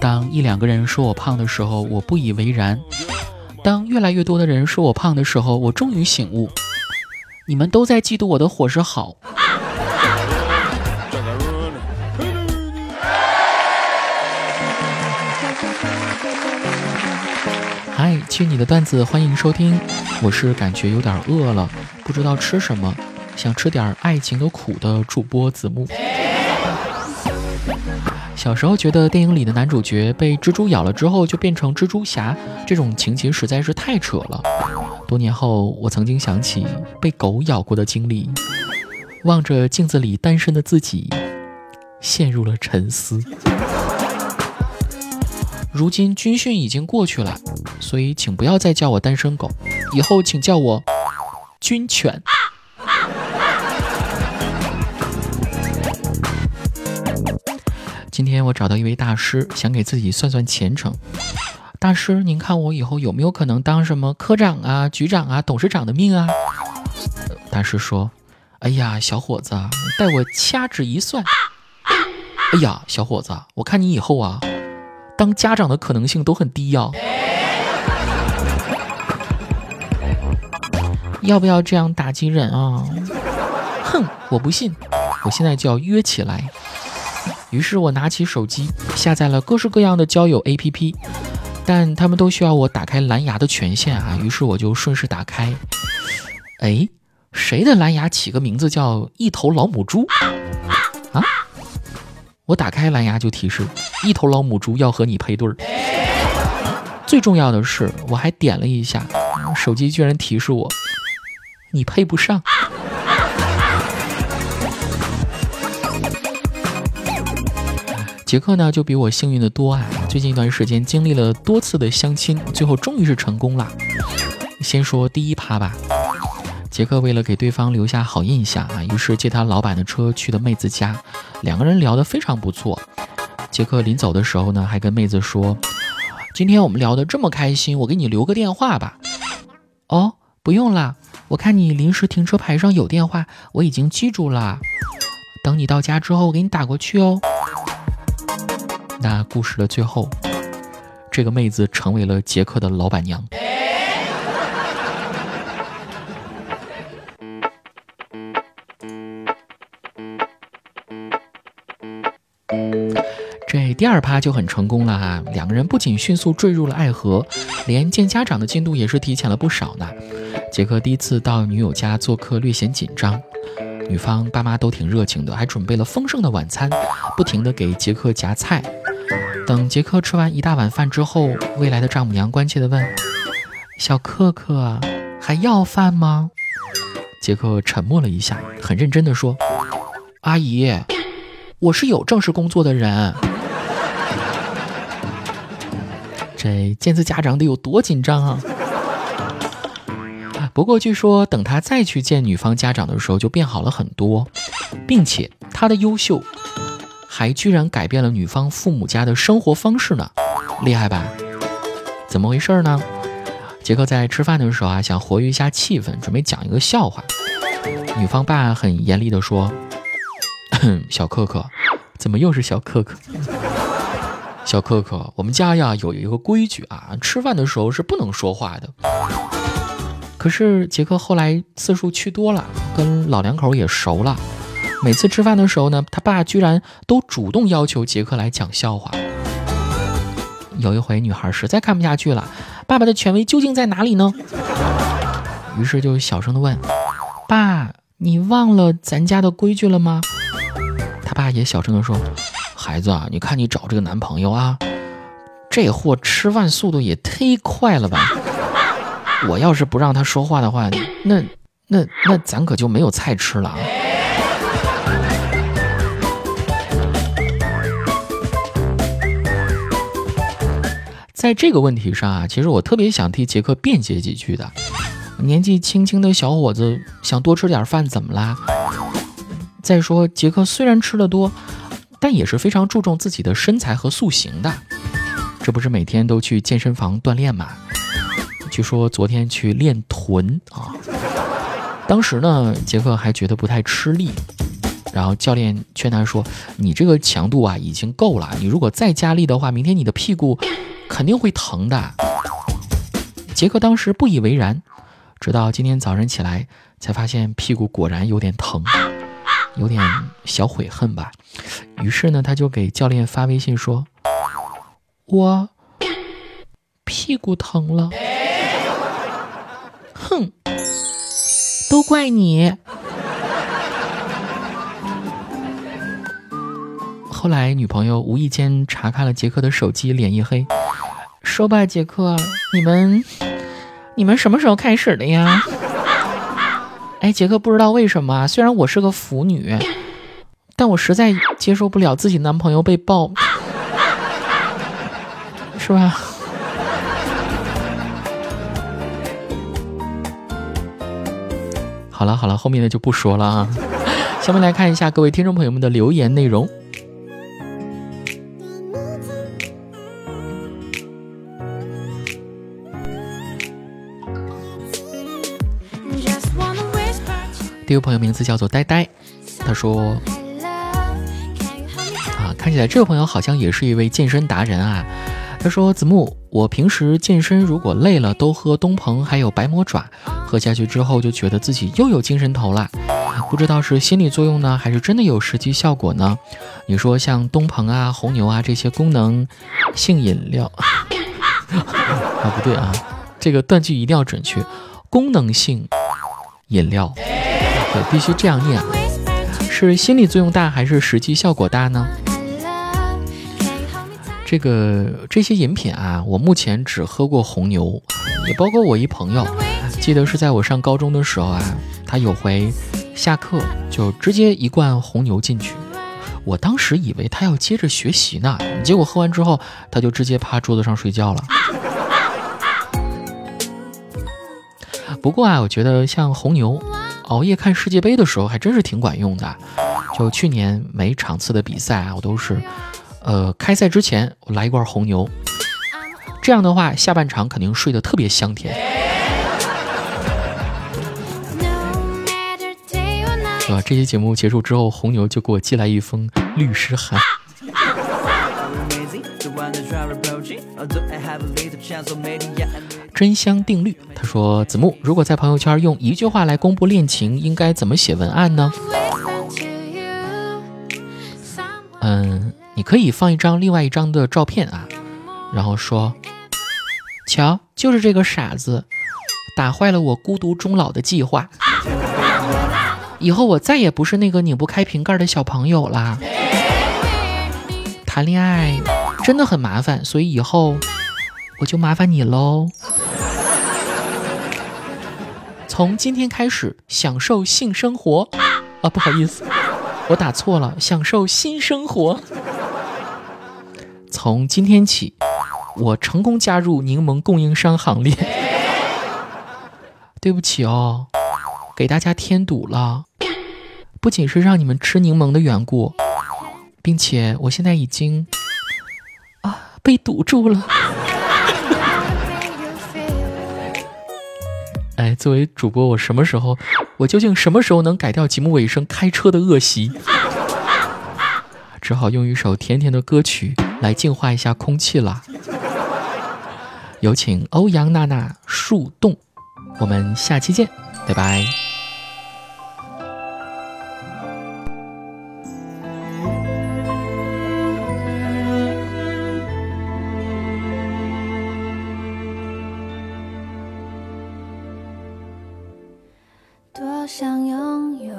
当一两个人说我胖的时候，我不以为然；当越来越多的人说我胖的时候，我终于醒悟，你们都在嫉妒我的伙食好。嗨，去你的段子，欢迎收听。我是感觉有点饿了，不知道吃什么，想吃点爱情的苦的主播子木。小时候觉得电影里的男主角被蜘蛛咬了之后就变成蜘蛛侠，这种情节实在是太扯了。多年后，我曾经想起被狗咬过的经历，望着镜子里单身的自己，陷入了沉思。如今军训已经过去了，所以请不要再叫我单身狗，以后请叫我军犬。今天我找到一位大师，想给自己算算前程。大师，您看我以后有没有可能当什么科长啊、局长啊、董事长的命啊？大师说：“哎呀，小伙子，待我掐指一算。哎呀，小伙子，我看你以后啊，当家长的可能性都很低呀。要不要这样打击人啊？哼，我不信，我现在就要约起来。”于是我拿起手机，下载了各式各样的交友 APP，但他们都需要我打开蓝牙的权限啊。于是我就顺势打开，哎，谁的蓝牙起个名字叫一头老母猪啊？我打开蓝牙就提示一头老母猪要和你配对儿。最重要的是，我还点了一下，手机居然提示我你配不上。杰克呢就比我幸运的多啊！最近一段时间经历了多次的相亲，最后终于是成功了。先说第一趴吧，杰克为了给对方留下好印象啊，于是借他老板的车去的妹子家，两个人聊得非常不错。杰克临走的时候呢，还跟妹子说：“今天我们聊得这么开心，我给你留个电话吧。”哦，不用了，我看你临时停车牌上有电话，我已经记住了。等你到家之后，我给你打过去哦。那故事的最后，这个妹子成为了杰克的老板娘。这第二趴就很成功了哈，两个人不仅迅速坠入了爱河，连见家长的进度也是提前了不少呢。杰克第一次到女友家做客略显紧张，女方爸妈都挺热情的，还准备了丰盛的晚餐，不停的给杰克夹菜。等杰克吃完一大碗饭之后，未来的丈母娘关切地问：“小克克，还要饭吗？”杰克沉默了一下，很认真地说：“阿姨，我是有正式工作的人。”这见次家长得有多紧张啊！不过据说，等他再去见女方家长的时候，就变好了很多，并且他的优秀。还居然改变了女方父母家的生活方式呢，厉害吧？怎么回事呢？杰克在吃饭的时候啊，想活跃一下气氛，准备讲一个笑话。女方爸很严厉地说：“小克克，怎么又是小克克？小克克，我们家呀有一个规矩啊，吃饭的时候是不能说话的。可是杰克后来次数去多了，跟老两口也熟了。”每次吃饭的时候呢，他爸居然都主动要求杰克来讲笑话。有一回，女孩实在看不下去了，爸爸的权威究竟在哪里呢？于是就小声的问：“爸，你忘了咱家的规矩了吗？”他爸也小声的说：“孩子啊，你看你找这个男朋友啊，这货吃饭速度也忒快了吧？我要是不让他说话的话，那那那咱可就没有菜吃了啊！”在这个问题上啊，其实我特别想替杰克辩解几句的。年纪轻轻的小伙子想多吃点饭怎么啦？再说杰克虽然吃的多，但也是非常注重自己的身材和塑形的。这不是每天都去健身房锻炼吗？据说昨天去练臀啊。当时呢，杰克还觉得不太吃力。然后教练劝他说：“你这个强度啊已经够了，你如果再加力的话，明天你的屁股肯定会疼的。”杰克当时不以为然，直到今天早上起来才发现屁股果然有点疼，有点小悔恨吧。于是呢，他就给教练发微信说：“我屁股疼了。”哼，都怪你。后来，女朋友无意间查看了杰克的手机，脸一黑，说吧，杰克，你们，你们什么时候开始的呀？哎，杰克不知道为什么，虽然我是个腐女，但我实在接受不了自己男朋友被抱，是吧？好了好了，后面的就不说了啊。下面来看一下各位听众朋友们的留言内容。这位朋友名字叫做呆呆，他说：“啊，看起来这位朋友好像也是一位健身达人啊。”他说：“子木，我平时健身如果累了，都喝东鹏还有白魔爪，喝下去之后就觉得自己又有精神头了。不知道是心理作用呢，还是真的有实际效果呢？你说像东鹏啊、红牛啊这些功能性饮料 啊，不对啊，这个断句一定要准确，功能性饮料。”必须这样念，是心理作用大还是实际效果大呢？这个这些饮品啊，我目前只喝过红牛，也包括我一朋友，记得是在我上高中的时候啊，他有回下课就直接一罐红牛进去，我当时以为他要接着学习呢，结果喝完之后他就直接趴桌子上睡觉了。不过啊，我觉得像红牛。熬夜看世界杯的时候还真是挺管用的，就去年每场次的比赛啊，我都是，呃，开赛之前我来一罐红牛，这样的话下半场肯定睡得特别香甜。是吧？这期节目结束之后，红牛就给我寄来一封律师函。真香定律，他说：“子木，如果在朋友圈用一句话来公布恋情，应该怎么写文案呢？”嗯，你可以放一张另外一张的照片啊，然后说：“瞧，就是这个傻子，打坏了我孤独终老的计划。以后我再也不是那个拧不开瓶盖的小朋友啦。谈恋爱真的很麻烦，所以以后我就麻烦你喽。”从今天开始享受性生活啊，不好意思，我打错了，享受新生活。从今天起，我成功加入柠檬供应商行列。对不起哦，给大家添堵了。不仅是让你们吃柠檬的缘故，并且我现在已经啊被堵住了。作为主播，我什么时候，我究竟什么时候能改掉节目尾声开车的恶习？只好用一首甜甜的歌曲来净化一下空气了。有请欧阳娜娜《树洞》，我们下期见，拜拜。想拥有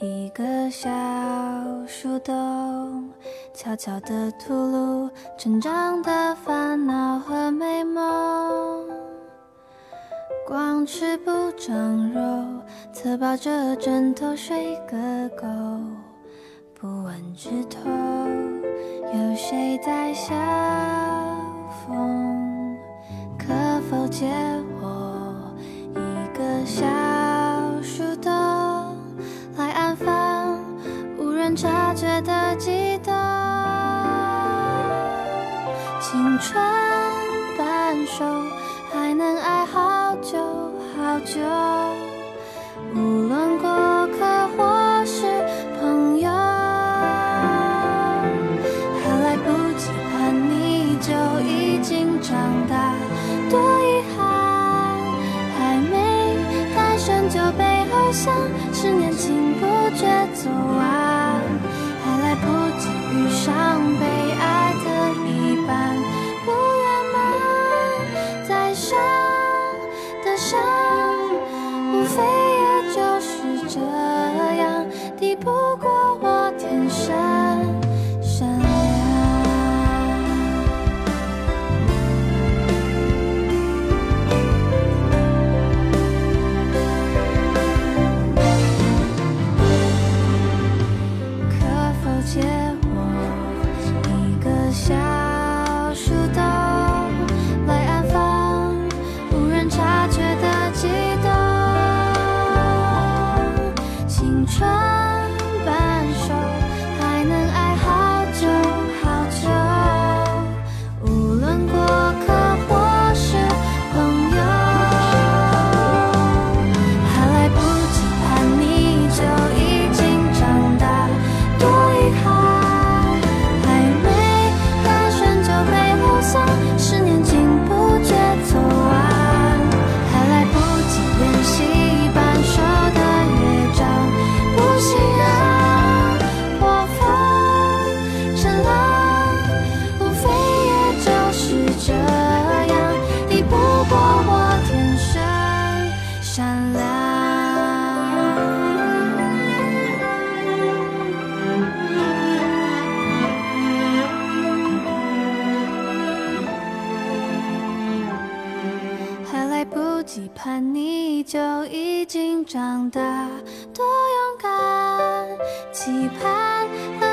一个小树洞，悄悄地吐露成长的烦恼和美梦。光吃不长肉，侧抱着枕头睡个够。不问枝头有谁在笑风，可否借我察觉的悸动，青春半熟，还能爱好久好久。谢。期盼和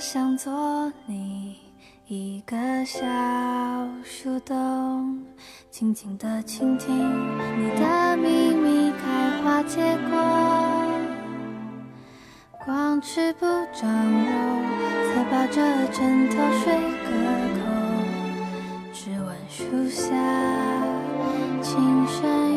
想做你一个小树洞静静的倾听你的秘密开花结果光吃不长肉侧抱着枕头睡个够只闻树下琴声